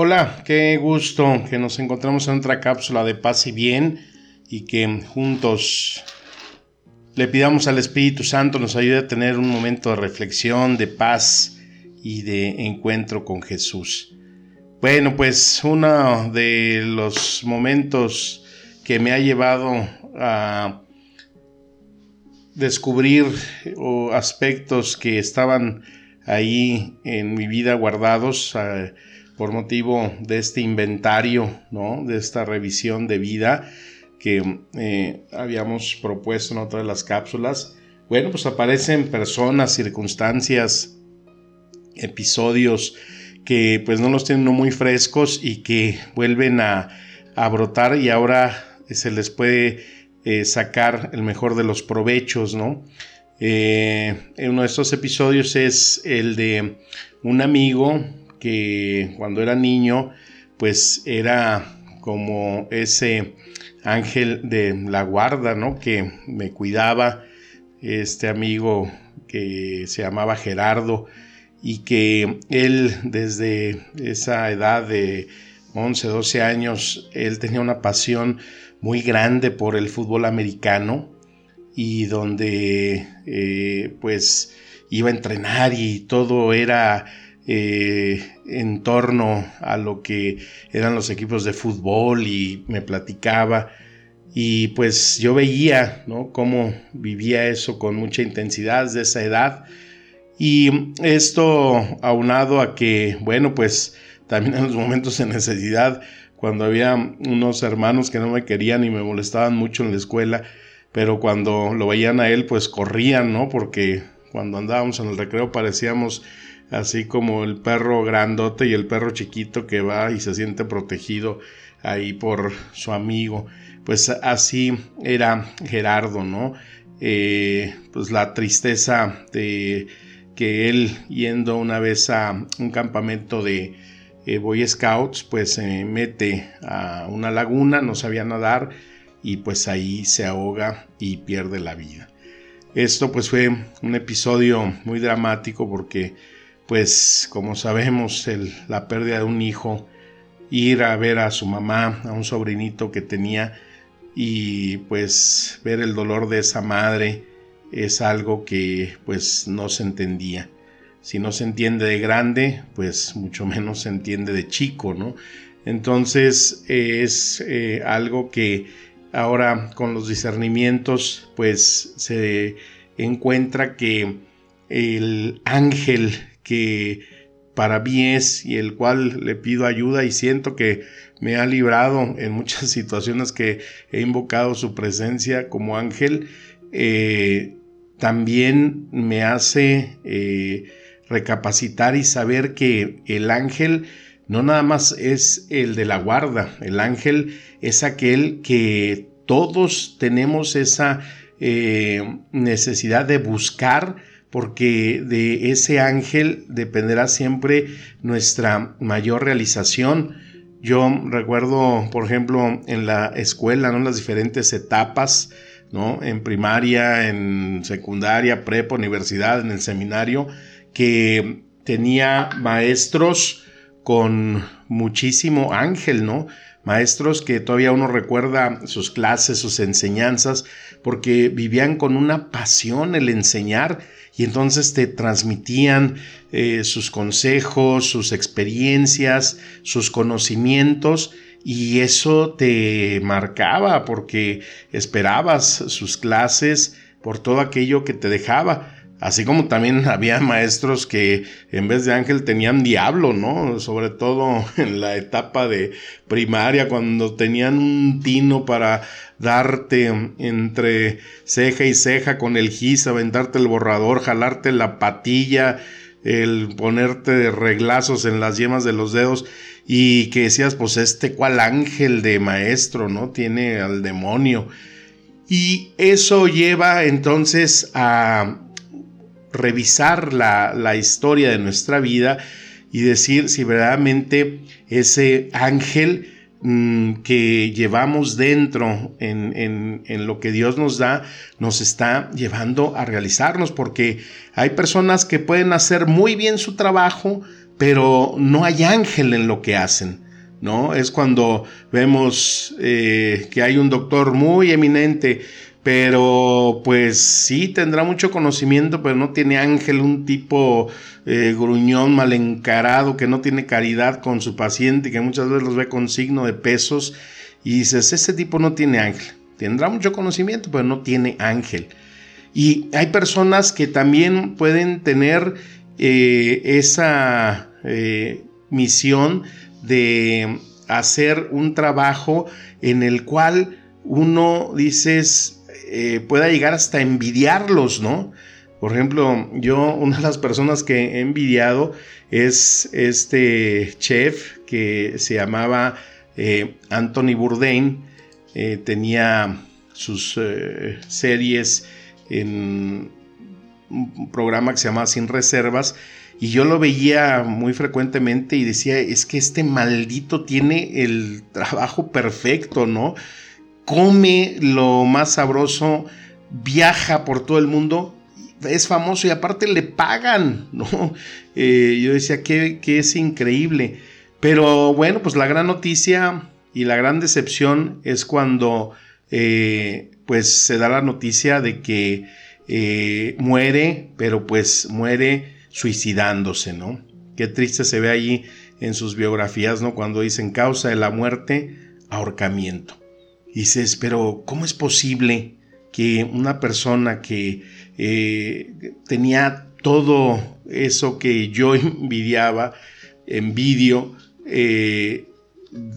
Hola, qué gusto que nos encontramos en otra cápsula de paz y bien y que juntos le pidamos al Espíritu Santo nos ayude a tener un momento de reflexión, de paz y de encuentro con Jesús. Bueno, pues uno de los momentos que me ha llevado a descubrir aspectos que estaban ahí en mi vida guardados, por motivo de este inventario, ¿no? de esta revisión de vida que eh, habíamos propuesto en otra de las cápsulas. Bueno, pues aparecen personas, circunstancias, episodios que pues no los tienen muy frescos y que vuelven a, brotar y ahora se les puede eh, sacar el mejor de los provechos, ¿no? Eh, uno de estos episodios es el de un amigo que cuando era niño, pues era como ese ángel de la guarda, ¿no? Que me cuidaba, este amigo que se llamaba Gerardo y que él desde esa edad de 11, 12 años, él tenía una pasión muy grande por el fútbol americano y donde eh, pues iba a entrenar y todo era eh, en torno a lo que eran los equipos de fútbol y me platicaba. Y pues yo veía ¿no? cómo vivía eso con mucha intensidad desde esa edad. Y esto aunado a que bueno pues también en los momentos de necesidad cuando había unos hermanos que no me querían y me molestaban mucho en la escuela pero cuando lo veían a él pues corrían no porque cuando andábamos en el recreo parecíamos así como el perro grandote y el perro chiquito que va y se siente protegido ahí por su amigo. Pues así era Gerardo, ¿no? Eh, pues la tristeza de que él yendo una vez a un campamento de eh, Boy Scouts, pues se mete a una laguna, no sabía nadar y pues ahí se ahoga y pierde la vida. Esto pues fue un episodio muy dramático porque pues como sabemos, la pérdida de un hijo, ir a ver a su mamá, a un sobrinito que tenía y pues ver el dolor de esa madre es algo que pues no se entendía. Si no se entiende de grande, pues mucho menos se entiende de chico, ¿no? Entonces es eh, algo que ahora con los discernimientos pues se encuentra que el ángel que para mí es y el cual le pido ayuda y siento que me ha librado en muchas situaciones que he invocado su presencia como ángel, eh, también me hace eh, recapacitar y saber que el ángel no nada más es el de la guarda, el ángel es aquel que todos tenemos esa eh, necesidad de buscar porque de ese ángel dependerá siempre nuestra mayor realización. Yo recuerdo, por ejemplo, en la escuela, ¿no? las diferentes etapas, ¿no? En primaria, en secundaria, prepa, universidad, en el seminario, que tenía maestros con muchísimo ángel, ¿no? Maestros que todavía uno recuerda sus clases, sus enseñanzas, porque vivían con una pasión el enseñar y entonces te transmitían eh, sus consejos, sus experiencias, sus conocimientos y eso te marcaba porque esperabas sus clases por todo aquello que te dejaba. Así como también había maestros que en vez de ángel tenían diablo, ¿no? Sobre todo en la etapa de primaria, cuando tenían un tino para darte entre ceja y ceja con el gis, aventarte el borrador, jalarte la patilla, el ponerte reglazos en las yemas de los dedos y que decías, pues este cual ángel de maestro, ¿no? Tiene al demonio. Y eso lleva entonces a revisar la, la historia de nuestra vida y decir si verdaderamente ese ángel Mm, que llevamos dentro en, lo que Dios nos da nos está llevando a realizarnos porque hay personas que pueden hacer muy bien su trabajo pero no hay ángel en lo que hacen. ¿No? Es cuando vemos eh, que hay un doctor muy eminente, pero pues sí tendrá mucho conocimiento, pero no tiene ángel, un tipo eh, gruñón, mal encarado, que no tiene caridad con su paciente, que muchas veces los ve con signo de pesos, y dices, ese tipo no tiene ángel. Tendrá mucho conocimiento, pero no tiene ángel. Y hay personas que también pueden tener eh, esa eh, misión de hacer un trabajo en el cual uno dices pueda llegar hasta envidiarlos, ¿no? Por ejemplo, yo, una de las personas que he envidiado es este chef que se llamaba eh, Anthony Bourdain. Eh, tenía sus eh, series en un programa que se llamaba Sin Reservas. Y yo lo veía muy frecuentemente y decía, es que este maldito tiene el trabajo perfecto, ¿no? Come lo más sabroso, viaja por todo el mundo es famoso y aparte le pagan, ¿no? Eh, yo decía que, es increíble. Pero bueno, pues la gran noticia y la gran decepción es cuando eh, pues se da la noticia de que eh, muere, pero pues muere suicidándose, ¿no? Qué triste se ve allí en sus biografías, ¿no? Cuando dicen causa de la muerte, ahorcamiento. Dices, pero ¿cómo es posible que una persona que eh, tenía todo eso que yo envidiaba, envidio, eh,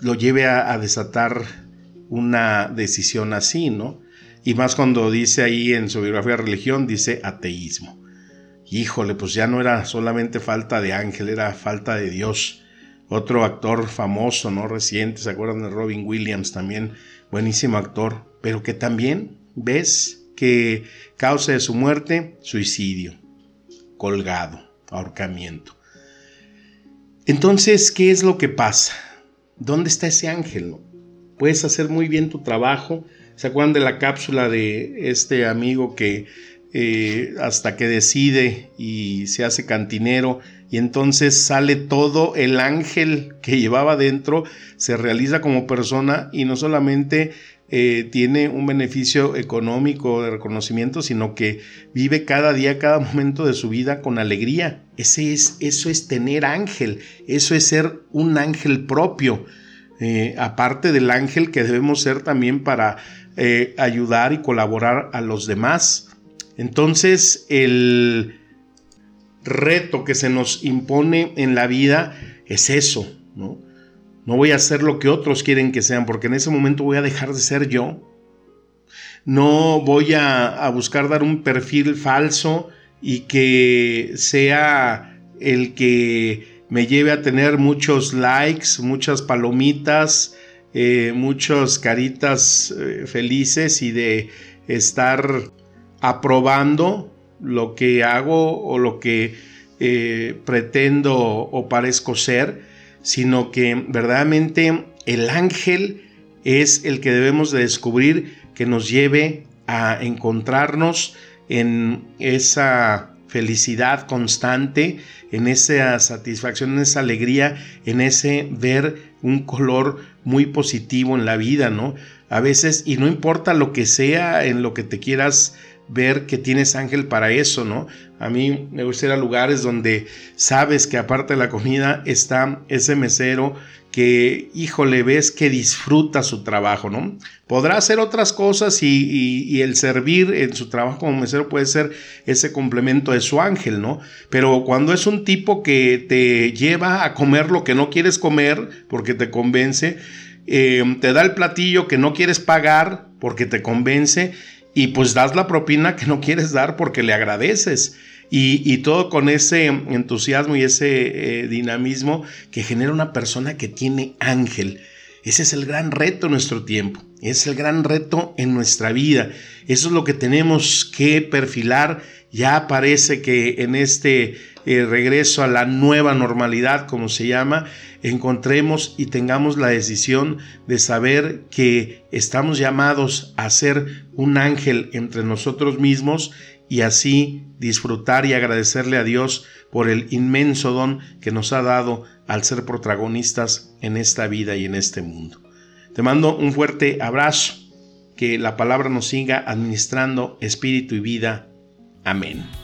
lo lleve a, desatar una decisión así, ¿no? Y más cuando dice ahí en su biografía de religión, dice ateísmo. Híjole, pues ya no era solamente falta de ángel, era falta de Dios. Otro actor famoso, ¿no? Reciente, ¿se acuerdan de Robin Williams también? Buenísimo actor, pero que también, ¿ves? que causa de su muerte, suicidio, colgado, ahorcamiento. Entonces, ¿qué es lo que pasa? ¿Dónde está ese ángel? Puedes hacer muy bien tu trabajo. ¿Se acuerdan de la cápsula de este amigo que eh, hasta que decide y se hace cantinero y entonces sale todo el ángel que llevaba dentro, se realiza como persona y no solamente eh, tiene un beneficio económico de reconocimiento, sino que vive cada día, cada momento de su vida con alegría. Ese es, eso es tener ángel, eso es ser un ángel propio, eh, aparte del ángel que debemos ser también para ayudar y colaborar a los demás. Entonces, el reto que se nos impone en la vida es eso, ¿no? No voy a hacer lo que otros quieren que sean, porque en ese momento voy a dejar de ser yo. No voy a, buscar dar un perfil falso y que sea el que me lleve a tener muchos likes, muchas palomitas, eh, muchas caritas eh, felices y de estar aprobando lo que hago o lo que eh, pretendo o parezco ser sino que verdaderamente el ángel es el que debemos de descubrir que nos lleve a encontrarnos en esa felicidad constante, en esa satisfacción, en esa alegría, en ese ver un color muy positivo en la vida, ¿no? A veces, y no importa lo que sea en lo que te quieras ver que tienes ángel para eso, ¿no? A mí me gusta ir a lugares donde sabes que aparte de la comida está ese mesero que, híjole, ves que disfruta su trabajo, ¿no? Podrá hacer otras cosas y, el servir en su trabajo como mesero puede ser ese complemento de su ángel, ¿no? Pero cuando es un tipo que te lleva a comer lo que no quieres comer porque te convence, eh, te da el platillo que no quieres pagar porque te convence, y pues das la propina que no quieres dar porque le agradeces. Y, todo con ese entusiasmo y ese eh, dinamismo que genera una persona que tiene ángel. Ese es el gran reto en nuestro tiempo, es el gran reto en nuestra vida. Eso es lo que tenemos que perfilar. Ya parece que en este eh, regreso a la nueva normalidad, como se llama, encontremos y tengamos la decisión de saber que estamos llamados a ser un ángel entre nosotros mismos y así disfrutar y agradecerle a Dios por el inmenso don que nos ha dado al ser protagonistas en esta vida y en este mundo. Te mando un fuerte abrazo, que la palabra nos siga administrando espíritu y vida. Amén.